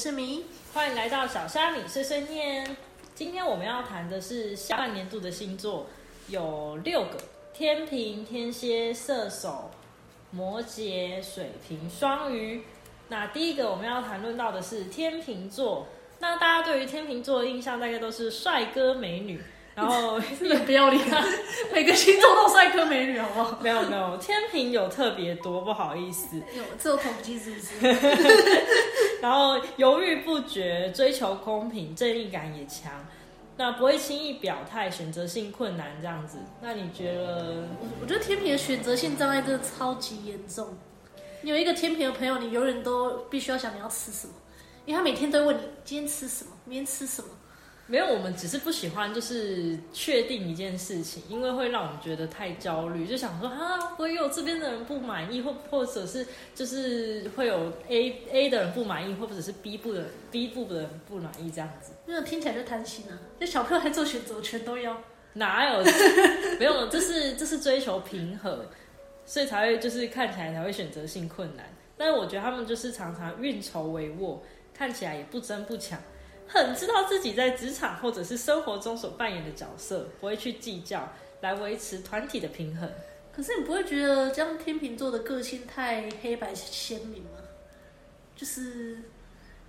是米，欢迎来到小虾米碎碎念。今天我们要谈的是下半年度的星座，有六个：天平、天蝎、射手、摩羯、水瓶、双鱼。那第一个我们要谈论到的是天秤座。那大家对于天秤座的印象大概都是帅哥美女，然后 真的不要理他，每个星座都帅哥美女，好不好？没有没有，天平有特别多，不好意思。有这有统计是不是？然后犹豫不决，追求公平，正义感也强，那不会轻易表态，选择性困难这样子。那你觉得？我我觉得天平的选择性障碍真的超级严重。你有一个天平的朋友，你永远都必须要想你要吃什么，因为他每天都问你今天吃什么，明天吃什么。没有，我们只是不喜欢，就是确定一件事情，因为会让我们觉得太焦虑，就想说啊，会有这边的人不满意，或或者是就是会有 A A 的人不满意，或者是 B 部的 B 部的人不满意这样子。那听起来就贪心啊！那小朋友还做选择，全都要。哪有？没有，这是 这是追求平和，所以才会就是看起来才会选择性困难。但是我觉得他们就是常常运筹帷幄，看起来也不争不抢。很知道自己在职场或者是生活中所扮演的角色，不会去计较，来维持团体的平衡。可是你不会觉得这样天秤座的个性太黑白鲜明吗？就是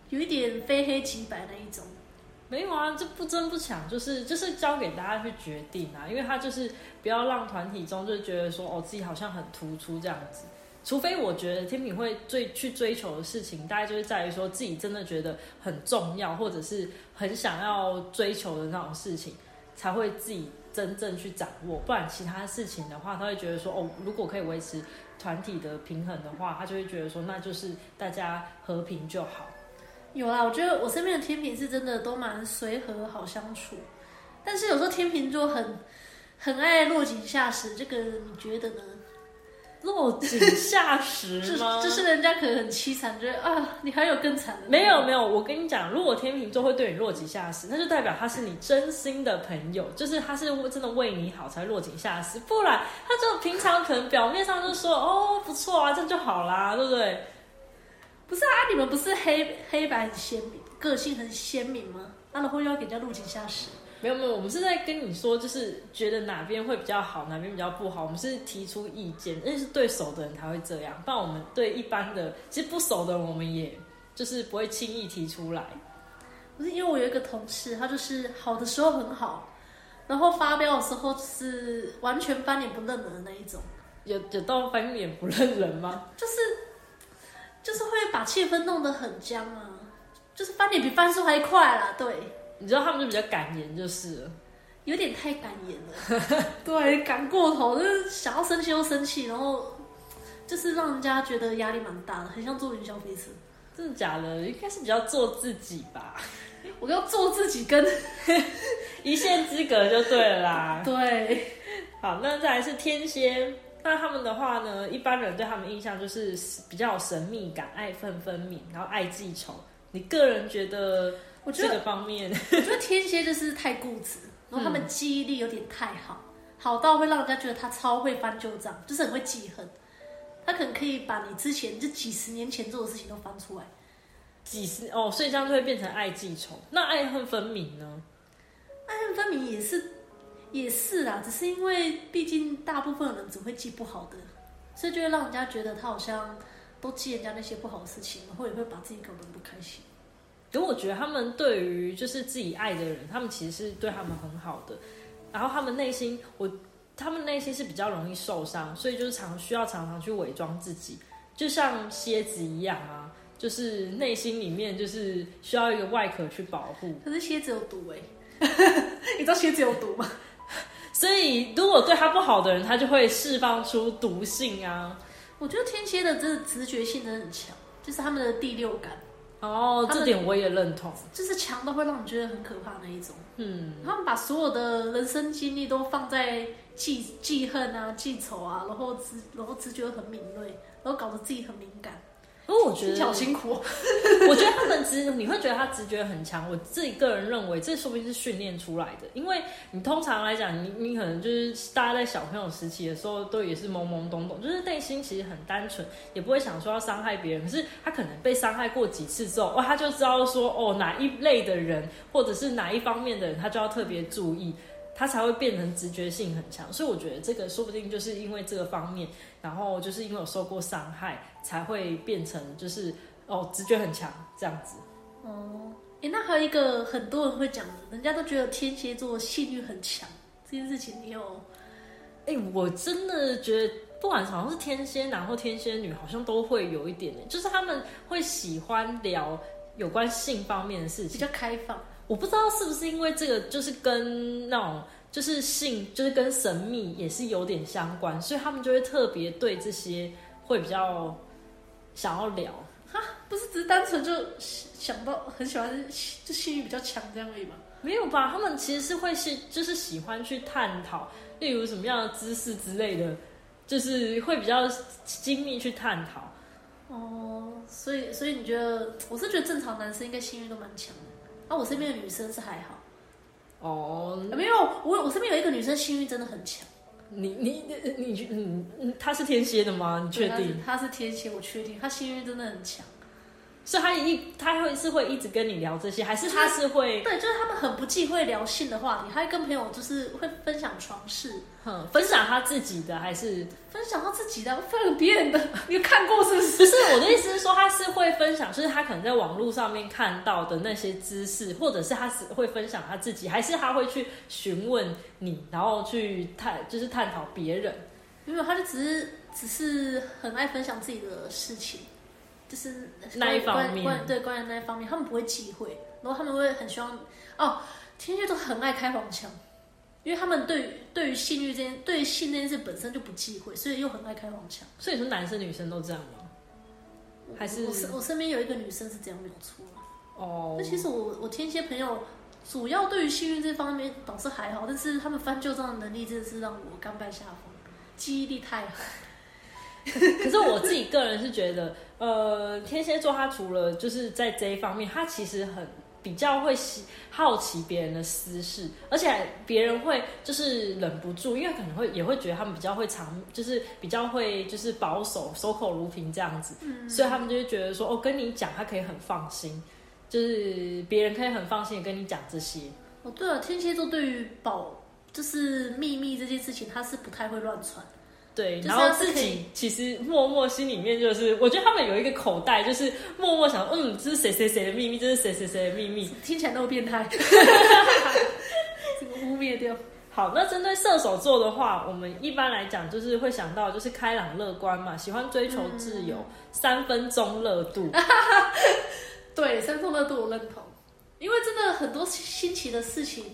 有一点非黑即白那一种。没有啊，这不争不抢，就是就是交给大家去决定啊，因为他就是不要让团体中就觉得说哦自己好像很突出这样子。除非我觉得天平会追去追求的事情，大概就是在于说自己真的觉得很重要，或者是很想要追求的那种事情，才会自己真正去掌握。不然其他事情的话，他会觉得说哦，如果可以维持团体的平衡的话，他就会觉得说那就是大家和平就好。有啦，我觉得我身边的天平是真的都蛮随和好相处，但是有时候天平座很很爱落井下石，这个你觉得呢？落井下石吗？就是人家可能很凄惨，觉得啊，你还有更惨的。没有没有，我跟你讲，如果天秤座会对你落井下石，那就代表他是你真心的朋友，就是他是真的为你好才落井下石，不然他就平常可能表面上就说哦不错啊，这样就好啦，对不对？不是啊，你们不是黑黑白很鲜明，个性很鲜明吗？那然后又要给人家落井下石。没有没有，我们是在跟你说，就是觉得哪边会比较好，哪边比较不好，我们是提出意见，那是对手的人才会这样，不然我们对一般的，其实不熟的人，我们也就是不会轻易提出来。不是因为我有一个同事，他就是好的时候很好，然后发飙的时候是完全翻脸不认人的那一种。有有到翻脸不认人吗？就是就是会把气氛弄得很僵啊，就是翻脸比翻书还快啦，对。你知道他们就比较敢言，就是了，有点太敢言了。对，敢过头，就是想要生气又生气，然后就是让人家觉得压力蛮大的，很像做云霄飞车。真的假的？应该是比较做自己吧。我要做自己，跟 一线之隔就对了啦。对，好，那再来是天蝎。那他们的话呢，一般人对他们印象就是比较有神秘感，爱恨分明，然后爱记仇。你个人觉得？我觉得这个方面，我觉得天蝎就是太固执，然后他们记忆力有点太好，好到会让人家觉得他超会翻旧账，就是很会记恨。他可能可以把你之前就几十年前做的事情都翻出来。几十哦，所以这样就会变成爱记仇。那爱恨分明呢？爱恨分明也是也是啦，只是因为毕竟大部分人只会记不好的，所以就会让人家觉得他好像都记人家那些不好的事情，然后也会把自己搞得不开心。可我觉得他们对于就是自己爱的人，他们其实是对他们很好的。然后他们内心，我他们内心是比较容易受伤，所以就是常需要常常去伪装自己，就像蝎子一样啊，就是内心里面就是需要一个外壳去保护。可是蝎子有毒哎，你知道蝎子有毒吗？所以如果对他不好的人，他就会释放出毒性啊。我觉得天蝎的这个直觉性真的很强，就是他们的第六感。哦，这点我也认同，就是强到会让你觉得很可怕那一种。嗯，他们把所有的人生经历都放在记记恨啊、记仇啊，然后直然后直觉很敏锐，然后搞得自己很敏感。不过我觉得好辛苦、哦。我觉得他们直，你会觉得他直觉很强。我自己个人认为，这说不定是训练出来的。因为你通常来讲，你你可能就是大家在小朋友时期的时候，都也是懵懵懂懂，就是内心其实很单纯，也不会想说要伤害别人。可是他可能被伤害过几次之后，哇，他就知道说，哦，哪一类的人，或者是哪一方面的人，他就要特别注意，他才会变成直觉性很强。所以我觉得这个说不定就是因为这个方面，然后就是因为有受过伤害，才会变成就是。哦，直觉很强，这样子。哦，哎，那还有一个很多人会讲的，人家都觉得天蝎座性欲很强，这件事情你有？哎，我真的觉得，不管好像是天蝎男或天蝎女，好像都会有一点，就是他们会喜欢聊有关性方面的事情，比较开放。我不知道是不是因为这个，就是跟那种就是性，就是跟神秘也是有点相关，所以他们就会特别对这些会比较想要聊。哈，不是只是单纯就想到很喜欢，就性欲比较强这样而已吗？没有吧？他们其实是会是就是喜欢去探讨，例如什么样的姿势之类的，就是会比较精密去探讨。哦，所以所以你觉得，我是觉得正常男生应该性欲都蛮强的，啊，我身边的女生是还好。哦，没有，我我身边有一个女生性欲真的很强。你你你你你，她，是天蝎的吗？你确定？她是天蝎，我确定，她性欲真的很强。所以他一他会是会一直跟你聊这些，还是他是会？对，就是他们很不忌讳聊性的话题，他会跟朋友就是会分享床事，哼，分享他自己的还是分享他自己的，分享别人的，你看过是不是？不是我的意思是说，他是会分享，就是他可能在网络上面看到的那些知识，或者是他是会分享他自己，还是他会去询问你，然后去探就是探讨别人？没有，他就只是只是很爱分享自己的事情。就是那一方面，对关于那一方面，他们不会忌讳，然后他们会很希望哦，天蝎都很爱开黄腔，因为他们对于对于性欲这件，对于性这件事本身就不忌讳，所以又很爱开黄腔。所以说男生女生都这样吗？还是我我身边有一个女生是这样没有错哦。那其实我我天蝎朋友主要对于性欲这方面倒是还好，但是他们翻旧账的能力真的是让我甘拜下风，记忆力太好。可是我自己个人是觉得，呃，天蝎座他除了就是在这一方面，他其实很比较会喜好奇别人的私事，而且别人会就是忍不住，因为可能会也会觉得他们比较会藏，就是比较会就是保守，守口如瓶这样子，所以他们就会觉得说，哦，跟你讲，他可以很放心，就是别人可以很放心的跟你讲这些。哦，对了，天蝎座对于保就是秘密这件事情，他是不太会乱传。对，然后自己其实默默心里面就是，我觉得他们有一个口袋，就是默默想，嗯，这是谁谁谁的秘密，这是谁谁谁的秘密，听起来那么变态，这个污蔑掉。好，那针对射手座的话，我们一般来讲就是会想到就是开朗乐观嘛，喜欢追求自由，三分钟热度。对，三分钟热度我认同，因为真的很多新奇的事情。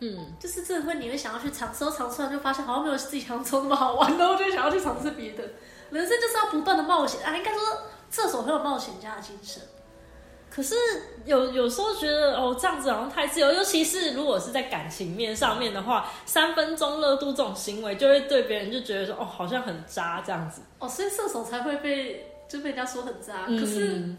嗯，就是这会你会想要去尝试，尝试完就发现好像没有自己想象中那么好玩，然后就想要去尝试别的。人生就是要不断的冒险啊，应该说射手很有冒险家的精神。可是有有时候觉得哦，这样子好像太自由，尤其是如果是在感情面上面的话，三分钟热度这种行为，就会对别人就觉得说哦，好像很渣这样子。哦，所以射手才会被就被人家说很渣。可是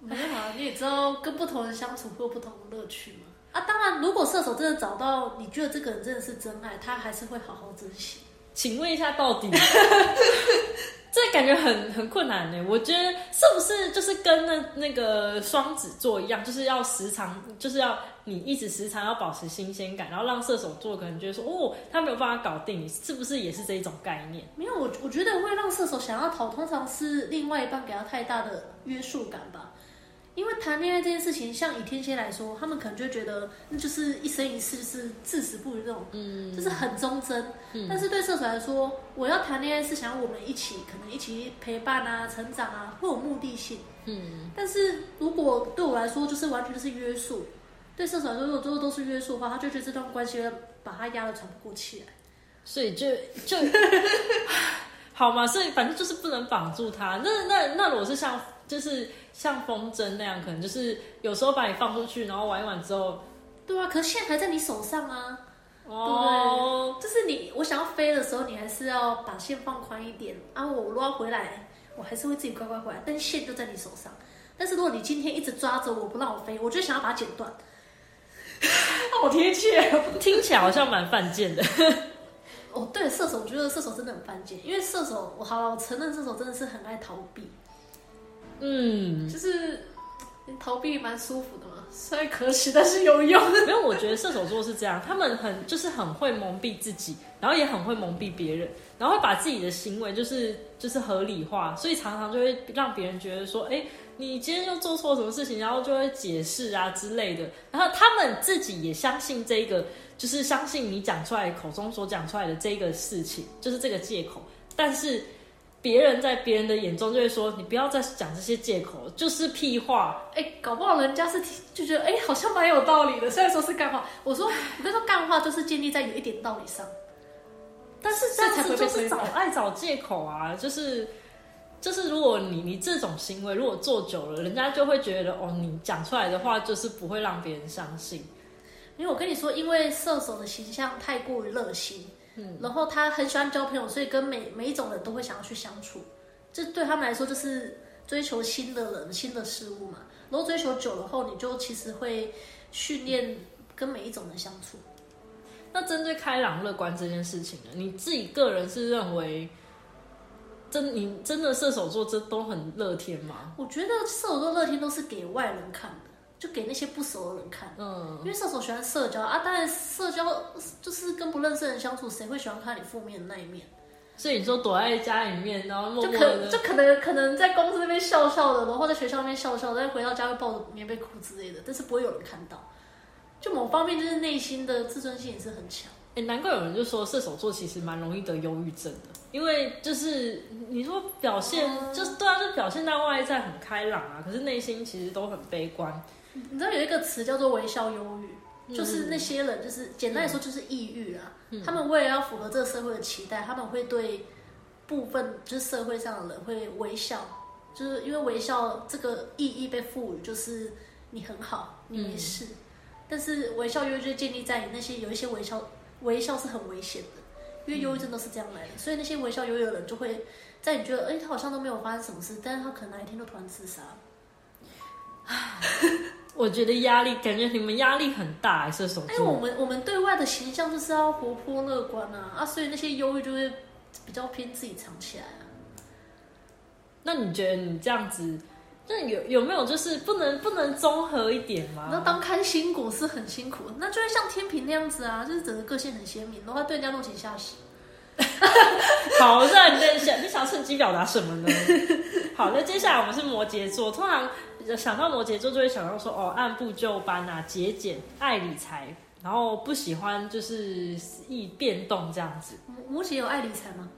没有啊，你也知道跟不同人相处会有不同的乐趣嘛。啊，当然，如果射手真的找到你觉得这个人真的是真爱，他还是会好好珍惜。请问一下，到底 这感觉很很困难呢？我觉得是不是就是跟那那个双子座一样，就是要时常就是要你一直时常要保持新鲜感，然后让射手座可能觉得说哦，他没有办法搞定你，是不是也是这一种概念？没有，我我觉得会让射手想要逃，通常是另外一半给他太大的约束感吧。因为谈恋爱这件事情，像以天蝎来说，他们可能就觉得那就是一生一世，就是至死不渝这种，嗯，就是很忠贞。但是对射手来说，我要谈恋爱是想要我们一起，可能一起陪伴啊、成长啊，会有目的性。嗯，但是如果对我来说，就是完全就是约束。对射手来说，如果最后都是约束的话，他就觉得这段关系把他压得喘不过气来。所以就就 好嘛，所以反正就是不能绑住他。那那那，我是像。就是像风筝那样，可能就是有时候把你放出去，然后玩一玩之后，对啊，可是线还在你手上啊，哦，就是你我想要飞的时候，你还是要把线放宽一点啊。我如果要回来，我还是会自己乖乖回来，但线就在你手上。但是如果你今天一直抓着我不让我飞，我就想要把它剪断。好贴切，听起来好像蛮犯贱的。哦，对，射手，我觉得射手真的很犯贱，因为射手，我好了，我承认射手真的是很爱逃避。嗯，就是逃避蛮舒服的嘛，虽然可惜，但是有用。没有，我觉得射手座是这样，他们很就是很会蒙蔽自己，然后也很会蒙蔽别人，然后会把自己的行为就是就是合理化，所以常常就会让别人觉得说，哎，你今天又做错什么事情，然后就会解释啊之类的，然后他们自己也相信这个。就是相信你讲出来口中所讲出来的这个事情，就是这个借口。但是别人在别人的眼中就会说，你不要再讲这些借口，就是屁话。哎，搞不好人家是就觉得，哎，好像蛮有道理的。虽然说是干话，我说我跟你说，干话就是建立在有一点道理上。但是这样子就是找爱找借口啊，就是就是如果你你这种行为如果做久了，人家就会觉得哦，你讲出来的话就是不会让别人相信。因为我跟你说，因为射手的形象太过于热心，嗯，然后他很喜欢交朋友，所以跟每每一种人都会想要去相处。这对他们来说就是追求新的人、新的事物嘛。然后追求久了后，你就其实会训练跟每一种人相处。那针对开朗乐观这件事情呢，你自己个人是认为真你真的射手座这都很乐天吗？我觉得射手座乐天都是给外人看的。就给那些不熟的人看，嗯，因为射手喜欢社交啊，当然社交就是跟不认识的人相处，谁会喜欢看你负面的那一面？所以你说躲在家里面，然后默默的，就可能可能在公司那边笑笑的，然后在学校那边笑笑，再回到家会抱着棉被哭之类的，但是不会有人看到。就某方面就是内心的自尊心也是很强。哎，难怪有人就说射手座其实蛮容易得忧郁症的，因为就是你说表现就是对啊，就表现在外在很开朗啊，可是内心其实都很悲观。你知道有一个词叫做微笑忧郁，就是那些人，就是简单来说就是抑郁啊。他们为了要符合这个社会的期待，他们会对部分就是社会上的人会微笑，就是因为微笑这个意义被赋予，就是你很好，你没事。但是微笑忧郁就建立在那些有一些微笑，微笑是很危险的，因为忧郁症都是这样来的。所以那些微笑忧郁的人就会在你觉得哎他好像都没有发生什么事，但是他可能哪一天就突然自杀。我觉得压力，感觉你们压力很大，射手座。哎，我们我们对外的形象就是要活泼乐观啊，啊，所以那些忧郁就会比较偏自己藏起来啊。那你觉得你这样子，那有有没有就是不能不能综合一点吗？那当开心果是很辛苦，那就会像天平那样子啊，就是整个个性很鲜明，然后对人家落井下石。好，那你想你想趁机表达什么呢？好，那接下来我们是摩羯座，通常。想到摩羯座就会想到说哦，按部就班啊，节俭，爱理财，然后不喜欢就是易变动这样子。摩羯有爱理财吗？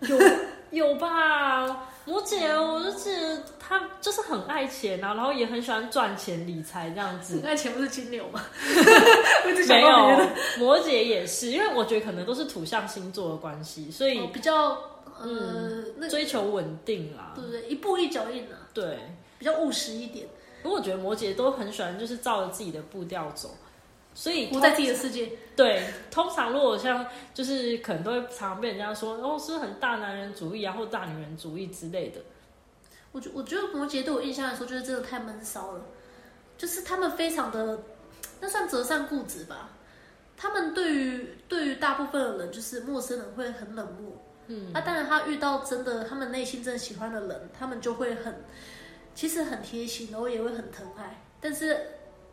有 有吧，摩羯，我就记得他就是很爱钱啊，然后也很喜欢赚钱理财这样子。爱钱不是金牛吗？没有，摩羯也是，因为我觉得可能都是土象星座的关系，所以比较呃追求稳定啦，对不对？一步一脚印啊，对。比较务实一点，不过我觉得摩羯都很喜欢，就是照着自己的步调走，所以活在自己的世界。对，通常如果像就是可能都会常常被人家说哦，是很大男人主义啊，或大女人主义之类的。我觉我觉得摩羯对我印象来说，就是真的太闷骚了，就是他们非常的那算折善固执吧。他们对于对于大部分的人，就是陌生人会很冷漠。嗯，那当然他遇到真的他们内心真的喜欢的人，他们就会很。其实很贴心，然后也会很疼爱，但是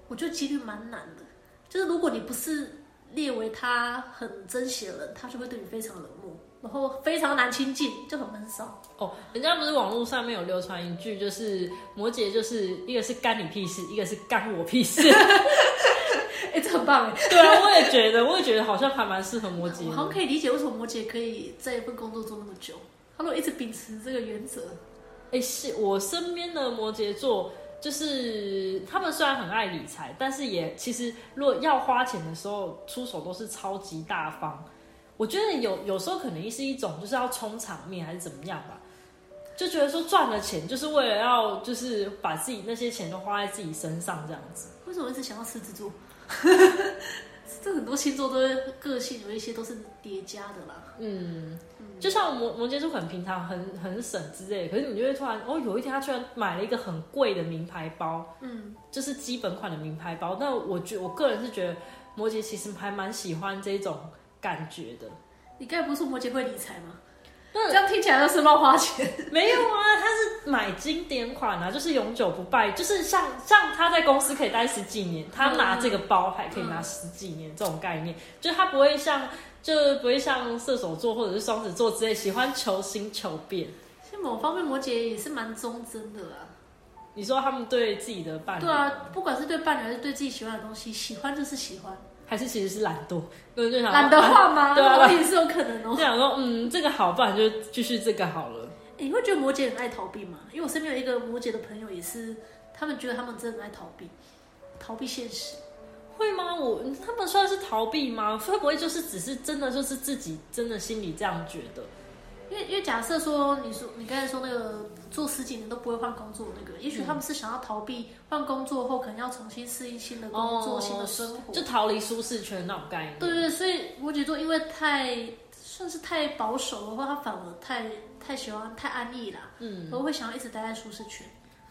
我觉得几率蛮难的。就是如果你不是列为他很珍惜的人，他就会对你非常冷漠，然后非常难亲近，就很闷骚。哦，人家不是网络上面有流传一句，就是摩羯就是一个是干你屁事，一个是干我屁事。哎，这很棒哎。对啊，我也觉得，我也觉得好像还蛮适合摩羯。我好像可以理解为什么摩羯可以在一份工作做那么久，他如果一直秉持这个原则。哎，是我身边的摩羯座，就是他们虽然很爱理财，但是也其实如果要花钱的时候，出手都是超级大方。我觉得有有时候可能是一种就是要充场面还是怎么样吧，就觉得说赚了钱就是为了要就是把自己那些钱都花在自己身上这样子。为什么一直想要狮子座？这很多星座都个性有一些都是叠加的啦。嗯，就像摩摩羯座很平常很很省之类的，可是你就会突然哦，有一天他居然买了一个很贵的名牌包，嗯，就是基本款的名牌包。那我觉我个人是觉得摩羯其实还蛮喜欢这种感觉的。你刚才不是说摩羯会理财吗？那这样听起来就是乱花钱。没有啊，他是买经典款啊，就是永久不败，就是像像他在公司可以待十几年，他拿这个包还可以拿十几年，这种概念，就他不会像，就不会像射手座或者是双子座之类喜欢求新求变。其实某方面摩羯也是蛮忠贞的啦。你说他们对自己的伴侣，对啊，不管是对伴侣还是对自己喜欢的东西，喜欢就是喜欢，还是其实是懒惰，对就想懒得换吗？对啊也是有可能哦、就想说，嗯，这个好，不然就继续这个好了。欸你会觉得摩羯很爱逃避吗？因为我身边有一个摩羯的朋友，也是他们觉得他们真的很爱逃避，逃避现实。会吗？我他们算是逃避吗？会不会就是只是真的就是自己真的心里这样觉得？因为因为假设说，你说你刚才说那个做十几年都不会换工作那个，也许他们是想要逃避换工作后可能要重新适应新的工作、新的生活，就逃离舒适圈那种概念。对对对，所以摩羯座因为太算是太保守的话，他反而太太喜欢太安逸啦，嗯，我会想要一直待在舒适圈。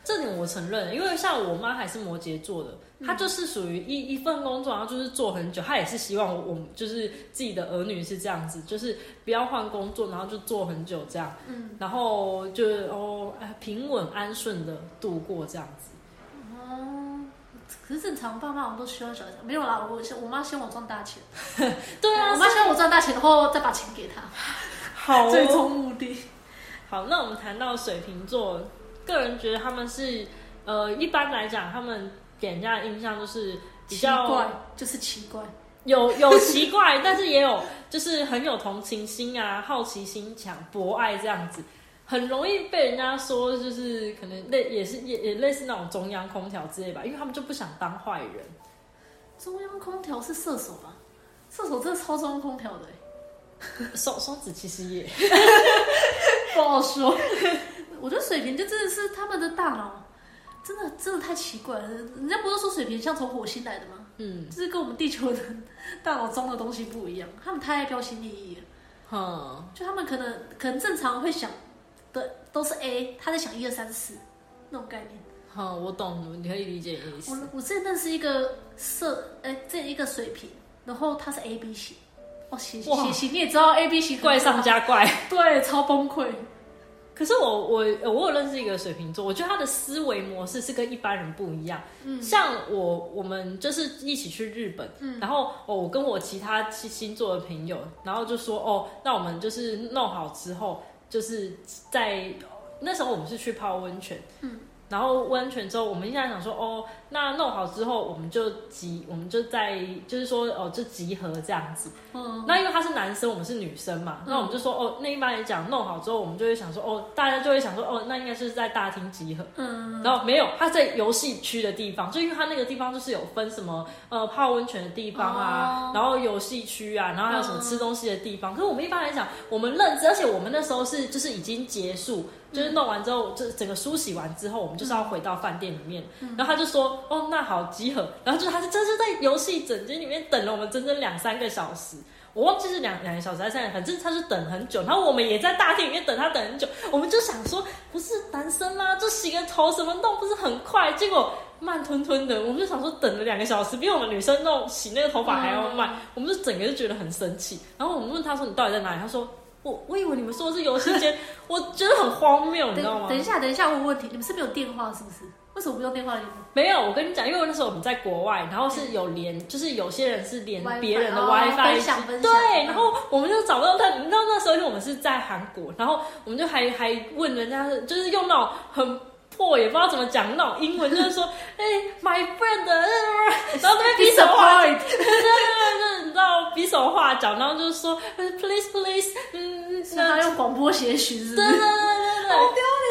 这点我承认，因为像我妈还是摩羯座的，嗯她就是属于一一份工作，然后就是做很久，她也是希望我就是自己的儿女是这样子，就是不要换工作，然后就做很久这样，嗯，然后就是哦哎平稳安顺的度过这样子。哦，可是正常爸妈我们都希望小孩没有啦，我我妈希望我赚大钱，对啊，我妈希望我赚大钱，然后再把钱给她，好哦最终目的。好，那我们谈到水瓶座，个人觉得他们是呃，一般来讲，他们给人家的印象就是比奇较怪，就是奇怪。有有奇怪，但是也有就是很有同情心啊，好奇心强，博爱这样子，很容易被人家说就是可能类也是也也类似那种中央空调之类吧，因为他们就不想当坏人。中央空调是射手吧？射手真的超中央空调的欸，双双子其实也 不好说。我觉得水瓶就真的是他们的大脑，真的真的太奇怪了。人家不是说水瓶像从火星来的吗？嗯就是跟我们地球的大脑装的东西不一样，他们太爱标新立异了。哼，就他们可能可能正常会想的都是 A，他在想一二三四那种概念。哼，我懂，你可以理解意思。我我之前认识一个射，哎、这一个水瓶，然后他是 A B 型，哦血哇血型你也知道 A B 型怪上加怪。对，超崩溃。可是我我我有认识一个水瓶座，我觉得他的思维模式是跟一般人不一样。嗯。像我我们就是一起去日本，嗯。然后哦，我跟我其他星星座的朋友，然后就说哦，那我们就是弄好之后，就是在那时候我们是去泡温泉，嗯，然后温泉之后，我们现在想说哦，那弄好之后，我们就集，我们就在就是说哦，就集合这样子。嗯，那因为他是男生，我们是女生嘛，那我们就说哦，那一般来讲弄好之后，我们就会想说哦，大家就会想说哦，那应该是在大厅集合。嗯，然后没有，他在游戏区的地方，就因为他那个地方就是有分什么呃泡温泉的地方啊，哦然后游戏区啊，然后还有什么吃东西的地方。可是我们一般来讲，我们认知，而且我们那时候是就是已经结束，就是弄完之后，就整个梳洗完之后，我们就是要回到饭店里面。然后他就说哦，那好集合。然后就他是真是在游戏整间里面等了我们整整两三个小时。我忘记是两两个小时还是三个，反正他是等很久，然后我们也在大厅里面等他等很久，我们就想说，不是男生吗？就洗个头什么弄不是很快？结果慢吞吞的，我们就想说等了两个小时，比我们女生弄洗那个头发还要慢，我们就整个就觉得很生气。然后我们问他说你到底在哪里？他说我我以为你们说的是游戏间，我觉得很荒谬，你知道吗等？等一下，等一下，问问题，你们是没有电话是不是？为什么不用电话联络？没有，我跟你讲，因为那时候我们在国外，然后是有连，就是有些人是连别人的哦 WiFi，、对，嗯然后我们就找不到他。你知道那时候因为我们是在韩国，然后我们就还还问人家，就是用那种很破也不知道怎么讲那种英文，就是说，哎、m y friend，然后那边 比手画，对 Disappoint 对对对，你知道比手画脚，然后就是说呃，please please，嗯，是他用广播写许，是不是？对对对对对。好丢脸，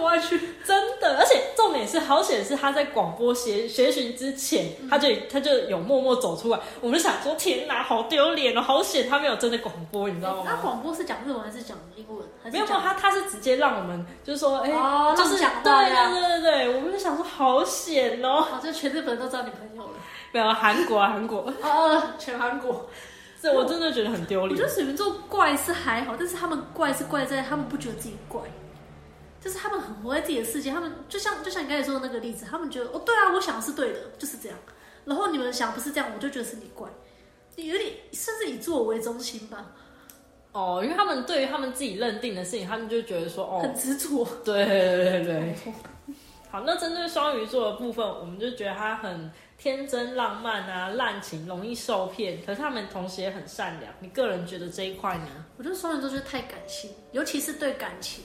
国外去。真的，而且重点是，好险是他在广播学学习之前，他就他就有默默走出来。我们就想说，天哪，好丢脸哦，好险他没有真的广播，你知道吗？他广播是讲日文还是讲英文？没有，没有，他他是直接让我们就是说，哎、哦就是对对对对对，我们就想说好险哦。好像全日本都知道你朋友了。没有韩国啊，韩国，哦，全韩国。这我真的觉得很丢脸。我觉得水瓶座怪是还好，但是他们怪是怪在他们不觉得自己怪，就是他们很活在自己的世界。他们就像就像你刚才说的那个例子，他们觉得哦，对啊，我想的是对的，就是这样。然后你们想不是这样，我就觉得是你怪，你有点甚至以自我为中心吧。哦，因为他们对于他们自己认定的事情，他们就觉得说哦，很执着。对对对对。好，那针对双鱼座的部分，我们就觉得他很天真浪漫啊，滥情，容易受骗。可是他们同时也很善良。你个人觉得这一块呢？我觉得双鱼座就是太感性，尤其是对感情，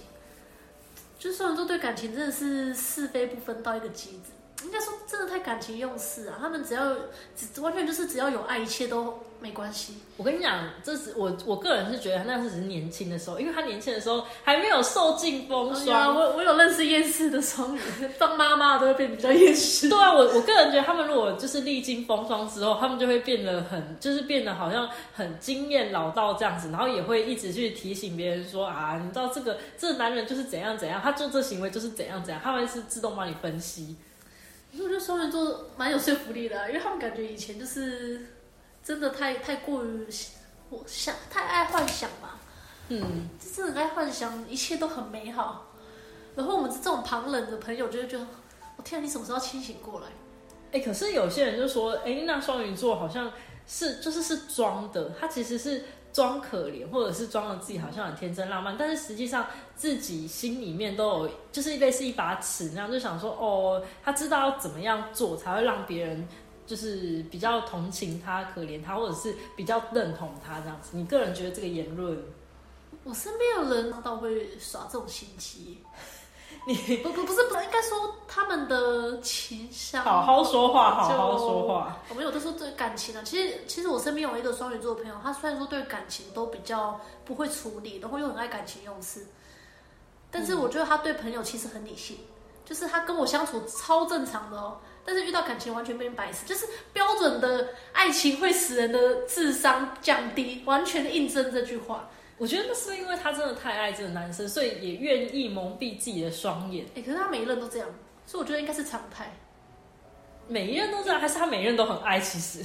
就虽然说对感情真的是是非不分到一个极致。应该说真的太感情用事啊！他们只要只完全就是只要有爱，一切都没关系。我跟你讲，这是我我个人是觉得那是只是年轻的时候，因为他年轻的时候还没有受尽风霜。我我有认识厌世的双鱼，当妈妈都会变比较厌世。对啊，我我个人觉得他们如果就是历经风霜之后，他们就会变得很就是变得好像很经验老道这样子，然后也会一直去提醒别人说啊，你知道这个这个男人就是怎样怎样，他做这行为就是怎样怎样，他会是自动帮你分析。我觉得双鱼座蛮有说服力的，因为他们感觉以前就是真的太太过于我想太爱幻想吧，嗯，就是很爱幻想，一切都很美好。然后我们这种旁人的朋友就会觉得，我天，你什么时候清醒过来？哎，可是有些人就说，哎，那双鱼座好像是就是是装的，他其实是。装可怜，或者是装的自己好像很天真浪漫，但是实际上自己心里面都有，就是类似一把尺那样，就想说哦，他知道要怎么样做才会让别人就是比较同情他、可怜他，或者是比较认同他这样子。你个人觉得这个言论？我身边有人到会耍这种心机。你不不不是不是，应该说他们的情商。好好说话，好好说话。我们有的时候对感情啊，其实其实我身边有一个双鱼座的朋友，他虽然说对感情都比较不会处理，然后又很爱感情用事，但是我觉得他对朋友其实很理性，就是他跟我相处超正常的哦，但是遇到感情完全变白痴，就是标准的爱情会使人的智商降低，完全印证这句话。我觉得那是因为他真的太爱这个男生，所以也愿意蒙蔽自己的双眼。哎，可是他每一任都这样，所以我觉得应该是常态。每一任都这样，还是他每一任都很爱？其实，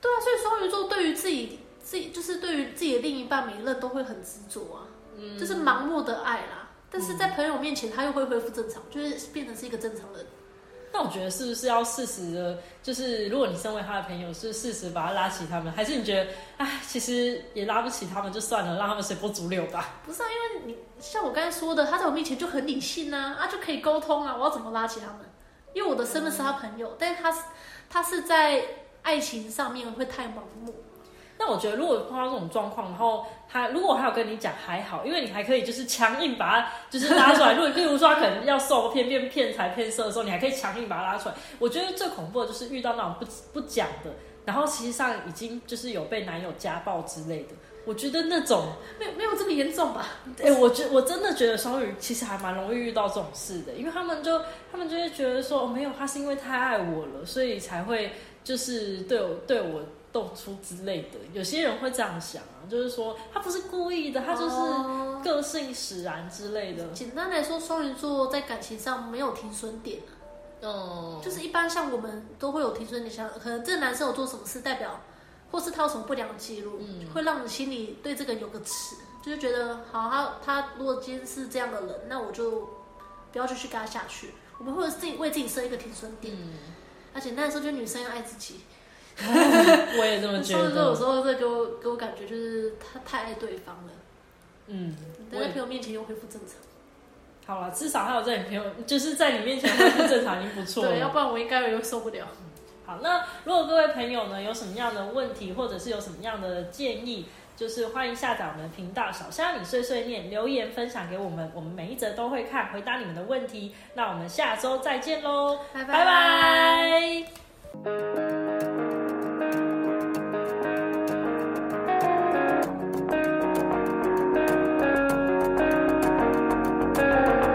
对啊，所以双鱼座对于自己自己就是对于自己的另一半，每一任都会很执着啊，就是盲目的爱啦。但是在朋友面前，他又会恢复正常，就是变成是一个正常人。那我觉得是不是要适时的，就是如果你身为他的朋友，是适时把他拉起他们，还是你觉得，哎，其实也拉不起他们就算了，让他们随波逐流吧？不是啊，因为你像我刚才说的，他在我面前就很理性啊，啊就可以沟通啊，我要怎么拉起他们？因为我的身份是他朋友，但是他是他是在爱情上面会太盲目。那我觉得，如果碰到这种状况，然后他如果还有跟你讲还好，因为你还可以就是强硬把他就是拉出来。如果例如说他可能要受骗、骗骗财骗色的时候，你还可以强硬把他拉出来。我觉得最恐怖的就是遇到那种不不讲的，然后实际上已经就是有被男友家暴之类的。我觉得那种没有没有这么严重吧？哎，我觉我真的觉得双鱼其实还蛮容易遇到这种事的，因为他们就他们就会觉得说，没有，他是因为太爱我了，所以才会就是对我对我。动出之类的，有些人会这样想啊，就是说他不是故意的，他就是个性使然之类的。简单来说，双鱼座在感情上没有停损点哦，就是一般像我们都会有停损点，像可能这个男生有做什么事，代表或是他有什么不良记录，会让你心里对这个有个尺，就是觉得好，他他如果今天是这样的人，那我就不要继续跟他下去。我们会自己为自己设一个停损点，而且那时候就女生要爱自己。我也这么觉得。所以有时候这给我给我感觉就是他太爱对方了。嗯，在朋友面前又恢复正常。好了，至少还有在你朋友就是在你面前恢复正常已经不错了。对，要不然我应该会受不了。好，那如果各位朋友呢有什么样的问题，或者是有什么样的建议，就是欢迎下载我们的频道“小虾米碎碎念”，留言分享给我们，我们每一则都会看，回答你们的问题。那我们下周再见喽，拜拜拜。